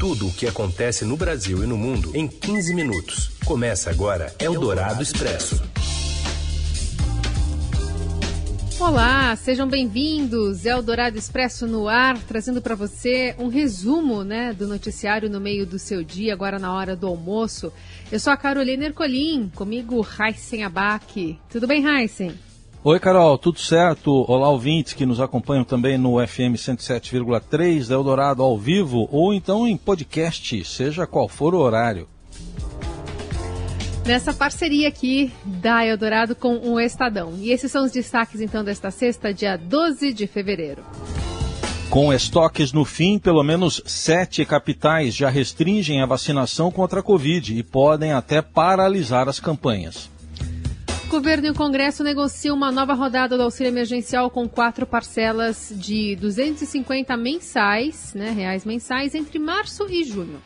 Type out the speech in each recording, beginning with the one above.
Tudo o que acontece no Brasil e no mundo em 15 minutos. Começa agora Eldorado Expresso. Olá, sejam bem-vindos. Eldorado Expresso no ar, trazendo para você um resumo, né, do noticiário no meio do seu dia, agora na hora do almoço. Eu sou a Carolina Ercolim, comigo Heisen Abac. Tudo bem, Heisen? Oi, Carol, tudo certo? Olá, ouvintes que nos acompanham também no FM 107,3 da Eldorado ao vivo ou então em podcast, seja qual for o horário. Nessa parceria aqui da Eldorado com o Estadão. E esses são os destaques então desta sexta, dia 12 de fevereiro. Com estoques no fim, pelo menos sete capitais já restringem a vacinação contra a Covid e podem até paralisar as campanhas. Governo e o Congresso negociam uma nova rodada do auxílio emergencial com quatro parcelas de 250 mensais, né, reais mensais, entre março e junho.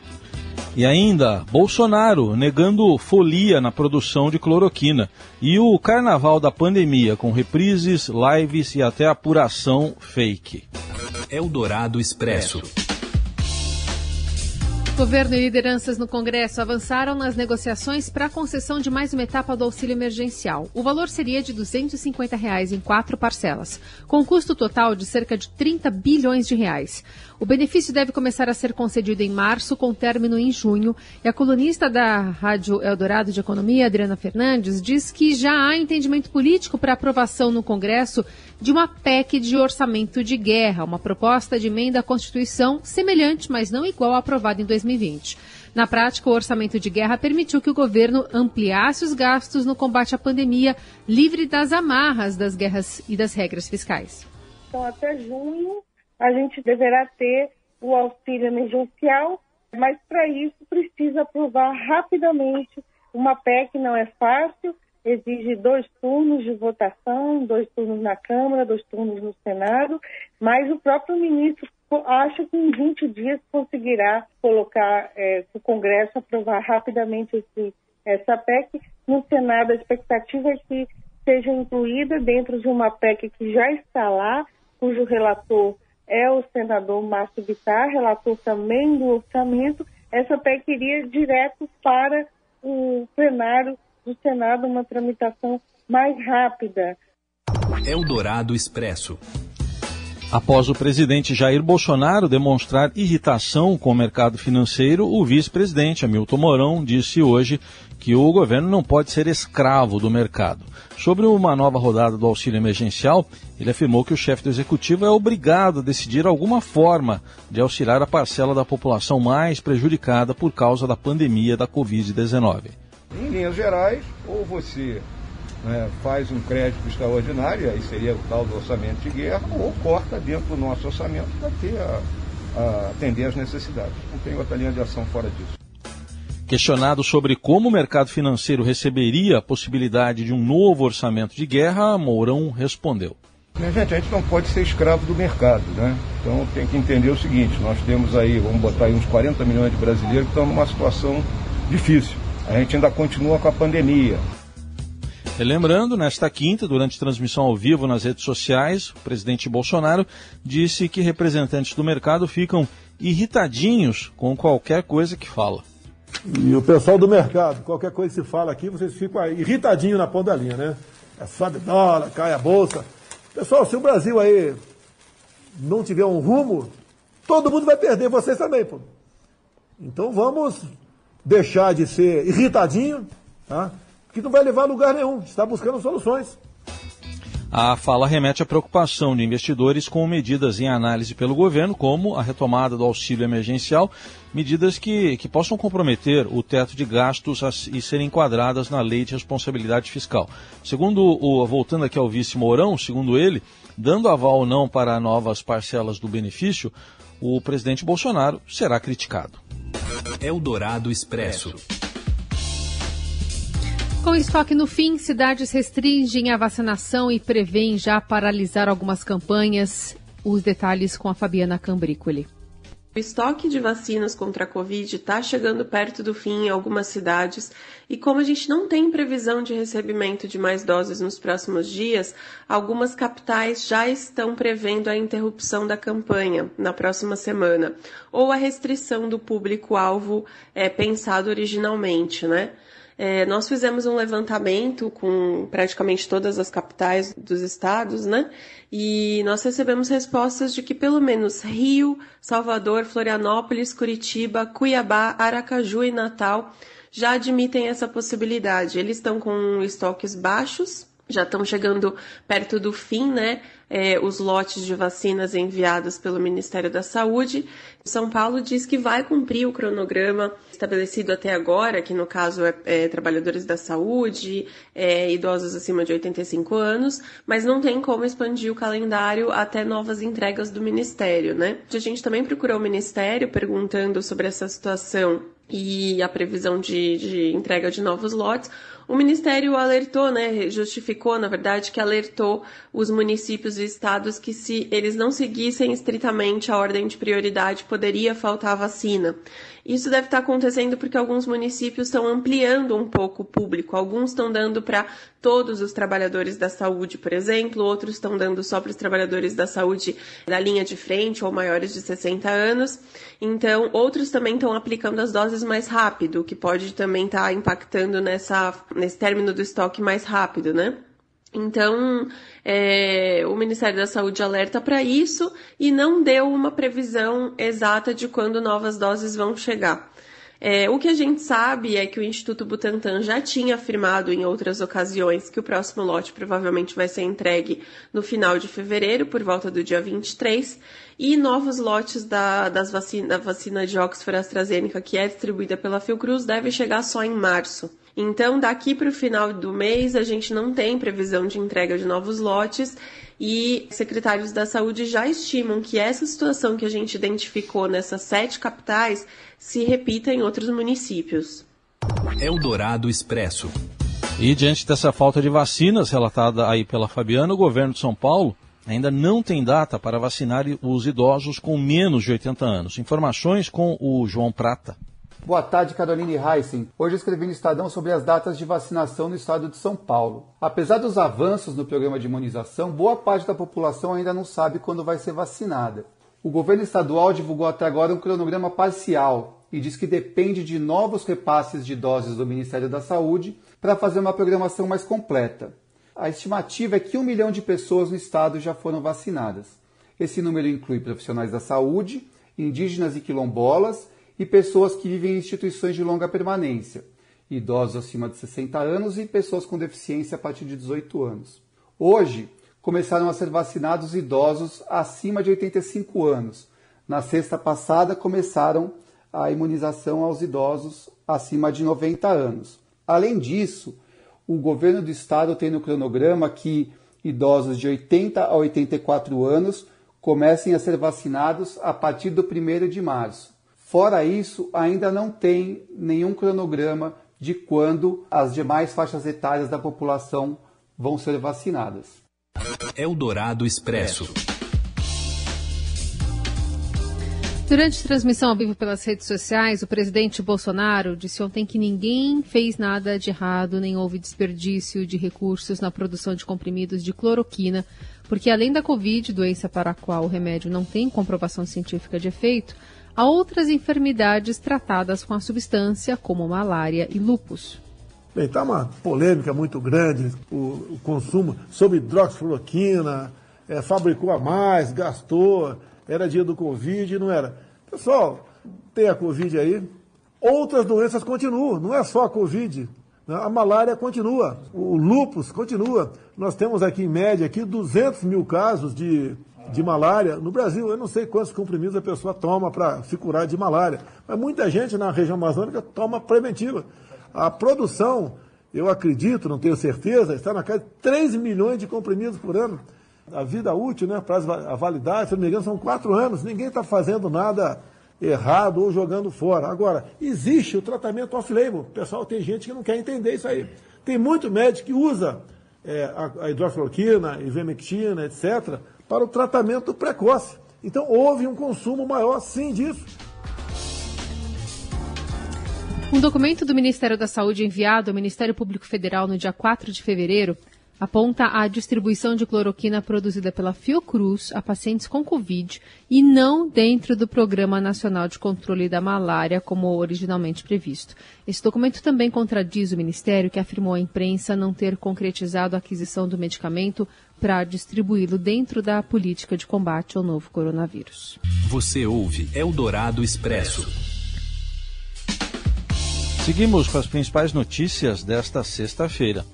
E ainda, Bolsonaro negando folia na produção de cloroquina. E o carnaval da pandemia, com reprises, lives e até apuração fake. Eldorado Expresso. Governo e lideranças no Congresso avançaram nas negociações para a concessão de mais uma etapa do auxílio emergencial. O valor seria de 250 reais em quatro parcelas, com custo total de cerca de 30 bilhões de reais. O benefício deve começar a ser concedido em março, com término em junho. E a colunista da Rádio Eldorado de Economia, Adriana Fernandes, diz que já há entendimento político para aprovação no Congresso de uma PEC de orçamento de guerra, uma proposta de emenda à Constituição semelhante, mas não igual à aprovada em 2020. Na prática, o orçamento de guerra permitiu que o governo ampliasse os gastos no combate à pandemia, livre das amarras das guerras e das regras fiscais. Então, até junho, a gente deverá ter o auxílio emergencial, mas para isso precisa aprovar rapidamente uma PEC, não é fácil, exige dois turnos de votação, dois turnos na Câmara, dois turnos no Senado, mas o próprio ministro acha que em 20 dias conseguirá colocar é, o Congresso aprovar rapidamente esse, essa PEC. No Senado, a expectativa é que seja incluída dentro de uma PEC que já está lá, cujo relator é o senador Márcio Bittar, relator também do orçamento. Essa PEC iria direto para o plenário do Senado, uma tramitação mais rápida. Eldorado Expresso. Após o presidente Jair Bolsonaro demonstrar irritação com o mercado financeiro, o vice-presidente Hamilton Mourão disse hoje que o governo não pode ser escravo do mercado. Sobre uma nova rodada do auxílio emergencial, ele afirmou que o chefe do executivo é obrigado a decidir alguma forma de auxiliar a parcela da população mais prejudicada por causa da pandemia da Covid-19. Em linhas gerais, ou você né, faz um crédito extraordinário, aí seria o tal do orçamento de guerra, ou corta dentro do nosso orçamento para ter a, a atender às necessidades. Não tem outra linha de ação fora disso. Questionado sobre como o mercado financeiro receberia a possibilidade de um novo orçamento de guerra, Mourão respondeu. Gente, a gente não pode ser escravo do mercado, né? Então tem que entender o seguinte, nós temos aí, vamos botar aí uns 40 milhões de brasileiros que estão numa situação difícil. A gente ainda continua com a pandemia. Lembrando, nesta quinta, durante transmissão ao vivo nas redes sociais, o presidente Bolsonaro disse que representantes do mercado ficam irritadinhos com qualquer coisa que fala. E o pessoal do mercado, qualquer coisa que se fala aqui, vocês ficam irritadinhos na ponta da linha, né? É sobe dólar, cai a bolsa. Pessoal, se o Brasil aí não tiver um rumo, todo mundo vai perder, vocês também, pô. Então vamos deixar de ser irritadinho, tá? que não vai levar a lugar nenhum, está buscando soluções. A fala remete à preocupação de investidores com medidas em análise pelo governo, como a retomada do auxílio emergencial, medidas que, que possam comprometer o teto de gastos e serem enquadradas na lei de responsabilidade fiscal. Segundo o, voltando aqui ao vice Mourão, segundo ele, dando aval ou não para novas parcelas do benefício, o presidente Bolsonaro será criticado. Eldorado Expresso. Com estoque no fim, cidades restringem a vacinação e prevêem já paralisar algumas campanhas. Os detalhes com a Fabiana Cambrícoli. O estoque de vacinas contra a Covid está chegando perto do fim em algumas cidades e, como a gente não tem previsão de recebimento de mais doses nos próximos dias, algumas capitais já estão prevendo a interrupção da campanha na próxima semana ou a restrição do público-alvo é, pensado originalmente, né? É, nós fizemos um levantamento com praticamente todas as capitais dos estados, né? E nós recebemos respostas de que pelo menos Rio, Salvador, Florianópolis, Curitiba, Cuiabá, Aracaju e Natal já admitem essa possibilidade. Eles estão com estoques baixos, já estão chegando perto do fim, né? é, os lotes de vacinas enviados pelo Ministério da Saúde. São Paulo diz que vai cumprir o cronograma estabelecido até agora, que no caso é, é trabalhadores da saúde, é, idosos acima de 85 anos, mas não tem como expandir o calendário até novas entregas do Ministério, né? A gente também procurou o Ministério perguntando sobre essa situação e a previsão de, de entrega de novos lotes. O Ministério alertou, né, justificou, na verdade, que alertou os municípios e estados que se eles não seguissem estritamente a ordem de prioridade, poderia faltar vacina. Isso deve estar acontecendo porque alguns municípios estão ampliando um pouco o público. Alguns estão dando para todos os trabalhadores da saúde, por exemplo, outros estão dando só para os trabalhadores da saúde da linha de frente ou maiores de 60 anos. Então, outros também estão aplicando as doses mais rápido, o que pode também estar impactando nessa, nesse término do estoque mais rápido, né? Então, é, o Ministério da Saúde alerta para isso e não deu uma previsão exata de quando novas doses vão chegar. É, o que a gente sabe é que o Instituto Butantan já tinha afirmado em outras ocasiões que o próximo lote provavelmente vai ser entregue no final de fevereiro, por volta do dia 23, e novos lotes da, das vacina, da vacina de Oxford AstraZeneca, que é distribuída pela Fiocruz, devem chegar só em março. Então, daqui para o final do mês, a gente não tem previsão de entrega de novos lotes e secretários da saúde já estimam que essa situação que a gente identificou nessas sete capitais se repita em outros municípios. Eldorado Expresso. E diante dessa falta de vacinas relatada aí pela Fabiana, o governo de São Paulo ainda não tem data para vacinar os idosos com menos de 80 anos. Informações com o João Prata. Boa tarde, Caroline Heissen. Hoje escrevi no Estadão sobre as datas de vacinação no estado de São Paulo. Apesar dos avanços no programa de imunização, boa parte da população ainda não sabe quando vai ser vacinada. O governo estadual divulgou até agora um cronograma parcial e diz que depende de novos repasses de doses do Ministério da Saúde para fazer uma programação mais completa. A estimativa é que um milhão de pessoas no estado já foram vacinadas. Esse número inclui profissionais da saúde, indígenas e quilombolas e pessoas que vivem em instituições de longa permanência, idosos acima de 60 anos e pessoas com deficiência a partir de 18 anos. Hoje, começaram a ser vacinados idosos acima de 85 anos. Na sexta passada, começaram a imunização aos idosos acima de 90 anos. Além disso, o governo do estado tem no cronograma que idosos de 80 a 84 anos comecem a ser vacinados a partir do 1 de março. Fora isso, ainda não tem nenhum cronograma de quando as demais faixas etárias da população vão ser vacinadas. Eldorado Expresso. Durante transmissão ao vivo pelas redes sociais, o presidente Bolsonaro disse ontem que ninguém fez nada de errado, nem houve desperdício de recursos na produção de comprimidos de cloroquina, porque além da Covid, doença para a qual o remédio não tem comprovação científica de efeito, a outras enfermidades tratadas com a substância, como malária e lúpus. Bem, está uma polêmica muito grande o, o consumo sobre hidroxicloroquina, é, fabricou a mais, gastou, era dia do Covid, não era. Pessoal, tem a Covid aí, outras doenças continuam, não é só a Covid. Né? A malária continua, o lúpus continua. Nós temos aqui, em média, aqui 200 mil casos de de malária. No Brasil, eu não sei quantos comprimidos a pessoa toma para se curar de malária, mas muita gente na região amazônica toma preventiva. A produção, eu acredito, não tenho certeza, está na casa de 3 milhões de comprimidos por ano. A vida útil, né, prazo, a validade, se não me engano, são 4 anos. Ninguém está fazendo nada errado ou jogando fora. Agora, existe o tratamento off-label. Pessoal tem gente que não quer entender isso aí. Tem muito médico que usa é, a, a ivermectina, etc., para o tratamento precoce. Então houve um consumo maior, sim, disso. Um documento do Ministério da Saúde enviado ao Ministério Público Federal no dia 4 de fevereiro aponta a distribuição de cloroquina produzida pela Fiocruz a pacientes com Covid e não dentro do Programa Nacional de Controle da Malária, como originalmente previsto. Esse documento também contradiz o Ministério, que afirmou à imprensa não ter concretizado a aquisição do medicamento para distribuí-lo dentro da política de combate ao novo coronavírus. Você ouve Eldorado Expresso. Seguimos com as principais notícias desta sexta-feira.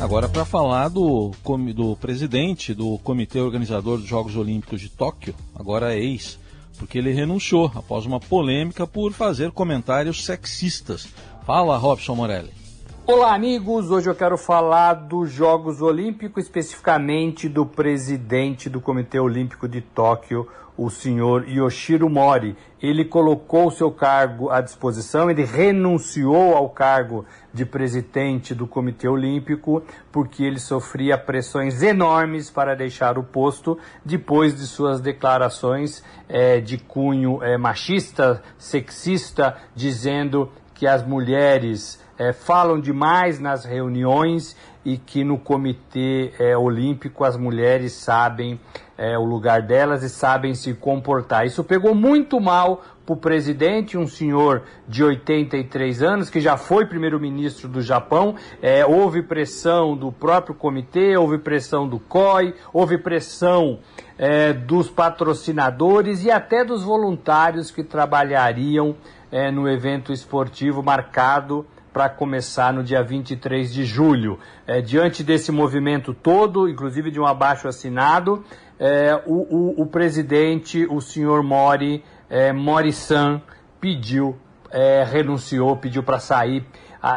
Agora, para falar do, do presidente do Comitê Organizador dos Jogos Olímpicos de Tóquio, agora é ex, porque ele renunciou após uma polêmica por fazer comentários sexistas. Fala, Robson Morelli. Olá, amigos. Hoje eu quero falar dos Jogos Olímpicos, especificamente do presidente do Comitê Olímpico de Tóquio, o senhor Yoshiro Mori. Ele colocou o seu cargo à disposição, ele renunciou ao cargo de presidente do Comitê Olímpico porque ele sofria pressões enormes para deixar o posto depois de suas declarações é, de cunho é, machista, sexista, dizendo que as mulheres é, falam demais nas reuniões e que no Comitê é, Olímpico as mulheres sabem é, o lugar delas e sabem se comportar. Isso pegou muito mal para o presidente, um senhor de 83 anos, que já foi primeiro-ministro do Japão. É, houve pressão do próprio comitê, houve pressão do COI, houve pressão é, dos patrocinadores e até dos voluntários que trabalhariam é, no evento esportivo marcado para começar no dia 23 de julho. É, diante desse movimento todo, inclusive de um abaixo assinado, é, o, o, o, presidente, o senhor Mori, é, Mori-san, pediu, é, renunciou, pediu para sair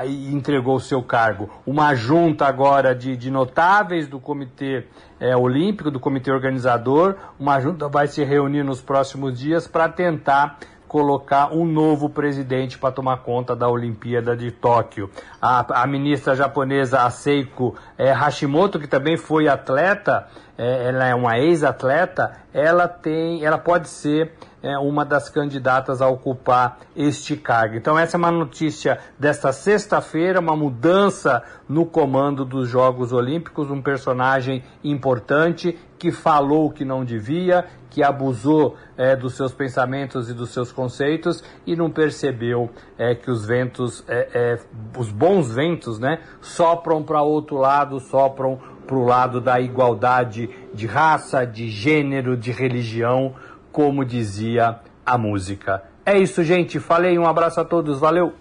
e entregou o seu cargo. Uma junta agora de, de notáveis do Comitê é, Olímpico, do Comitê Organizador, uma junta vai se reunir nos próximos dias para tentar colocar um novo presidente para tomar conta da Olimpíada de Tóquio. A, a ministra japonesa Seiko é, Hashimoto, que também foi atleta, é, ela é uma ex-atleta, ela tem, ela pode ser é, uma das candidatas a ocupar este cargo. Então essa é uma notícia desta sexta-feira, uma mudança no comando dos Jogos Olímpicos, um personagem importante que falou que não devia, que abusou é, dos seus pensamentos e dos seus conceitos e não percebeu é, que os ventos, é, é os bons ventos, né, sopram para outro lado, sopram para o lado da igualdade de raça, de gênero, de religião, como dizia a música. É isso, gente. Falei, um abraço a todos, valeu!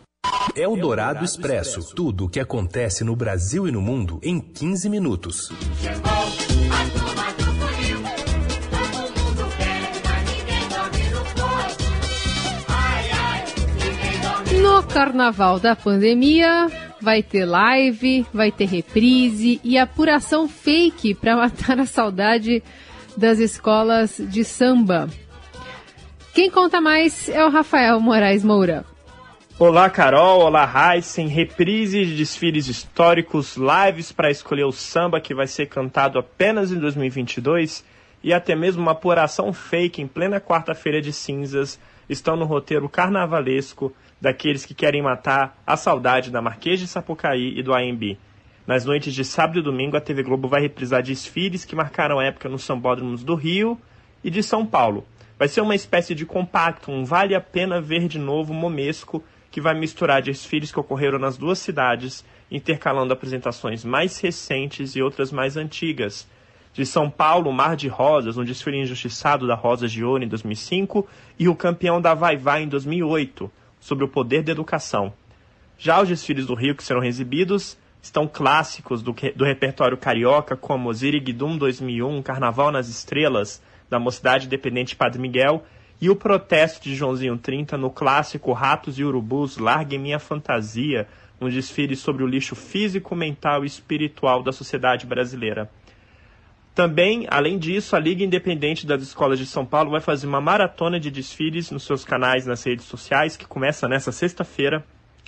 É o Dourado Expresso. Tudo o que acontece no Brasil e no mundo em 15 minutos. No carnaval da pandemia, vai ter live, vai ter reprise e apuração fake para matar a saudade das escolas de samba. Quem conta mais é o Rafael Moraes Moura. Olá, Carol. Olá, Heisen. Reprise de desfiles históricos, lives para escolher o samba que vai ser cantado apenas em 2022 e até mesmo uma apuração fake em plena quarta-feira de cinzas estão no roteiro carnavalesco daqueles que querem matar a saudade da Marquês de Sapucaí e do AMB. Nas noites de sábado e domingo, a TV Globo vai reprisar desfiles que marcaram a época nos sambódromos do Rio e de São Paulo. Vai ser uma espécie de compacto, um vale a pena ver de novo momesco que vai misturar desfiles que ocorreram nas duas cidades, intercalando apresentações mais recentes e outras mais antigas. De São Paulo, Mar de Rosas, um desfile injustiçado da Rosa Ouro em 2005, e o campeão da Vai Vai em 2008, sobre o poder da educação. Já os desfiles do Rio que serão exibidos estão clássicos do, do repertório carioca, como Ziriguidum 2001, Carnaval nas Estrelas, da Mocidade Independente Padre Miguel, e o protesto de Joãozinho 30 no clássico Ratos e Urubus, Largue Minha Fantasia, um desfile sobre o lixo físico, mental e espiritual da sociedade brasileira. Também, além disso, a Liga Independente das Escolas de São Paulo vai fazer uma maratona de desfiles nos seus canais nas redes sociais, que começa nesta sexta-feira,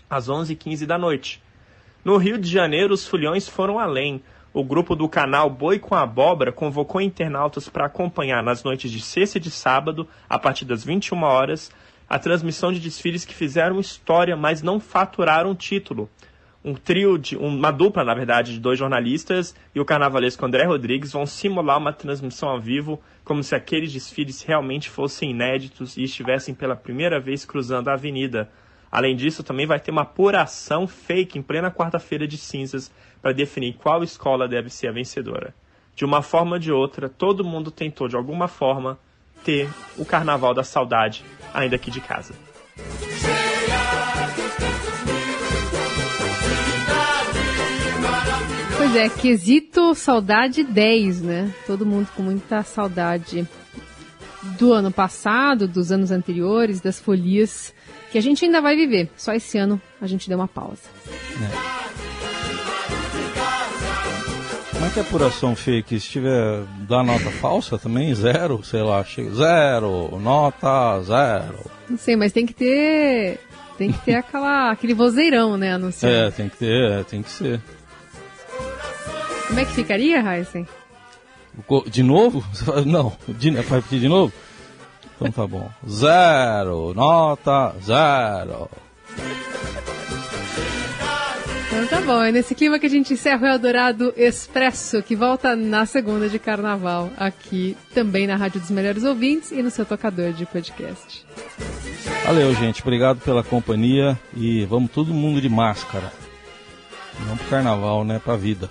às 11h15 da noite. No Rio de Janeiro, os fulhões foram além. o grupo do canal Boi com Abóbora convocou internautas para acompanhar nas noites de sexta e de sábado, a partir das 21 horas, a transmissão de desfiles que fizeram história, mas não faturaram título. Um trio de. uma dupla, na verdade, de dois jornalistas e o carnavalesco André Rodrigues vão simular uma transmissão ao vivo, como se aqueles desfiles realmente fossem inéditos e estivessem pela primeira vez cruzando a avenida. Além disso, também vai ter uma apuração fake em plena quarta-feira de cinzas para definir qual escola deve ser a vencedora. De uma forma ou de outra, todo mundo tentou, de alguma forma, ter o Carnaval da Saudade ainda aqui de casa. Pois é, quesito saudade 10, né? Todo mundo com muita saudade do ano passado, dos anos anteriores, das folias que a gente ainda vai viver. Só esse ano a gente deu uma pausa. É. Como é que é apuração fake? Se tiver dá nota falsa também, zero, sei lá, chega, zero, nota zero. Não sei, mas tem que ter. Tem que ter aquela, aquele vozeirão, né, anunciando. É, tem que ter, é, tem que ser. Como é que ficaria, Heisen? De novo? Não, de, vai pedir de novo? Então tá bom. Zero, nota zero. Então tá bom, é nesse clima que a gente encerra o Eldorado Expresso, que volta na segunda de carnaval, aqui também na Rádio dos Melhores Ouvintes e no seu tocador de podcast. Valeu, gente. Obrigado pela companhia e vamos todo mundo de máscara. Não pro carnaval, né? Pra vida.